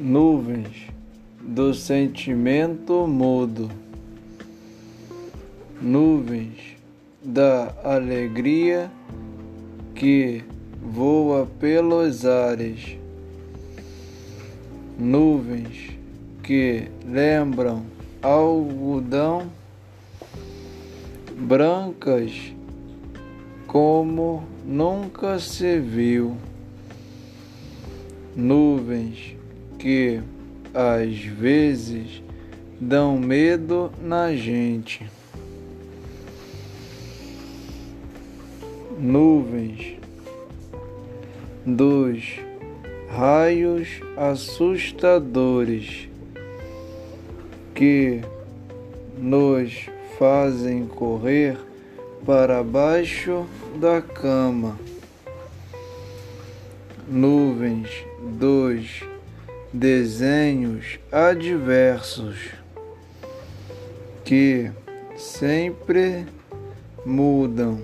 nuvens do sentimento mudo, nuvens da alegria que voa pelos ares, nuvens que lembram algodão brancas como nunca se viu nuvens que às vezes dão medo na gente. Nuvens dos raios assustadores que nos fazem correr para baixo da cama nuvens dos desenhos adversos que sempre mudam.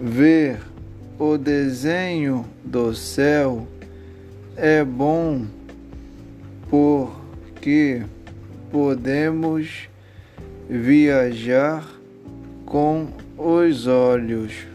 Ver o desenho do céu é bom porque podemos viajar com os olhos.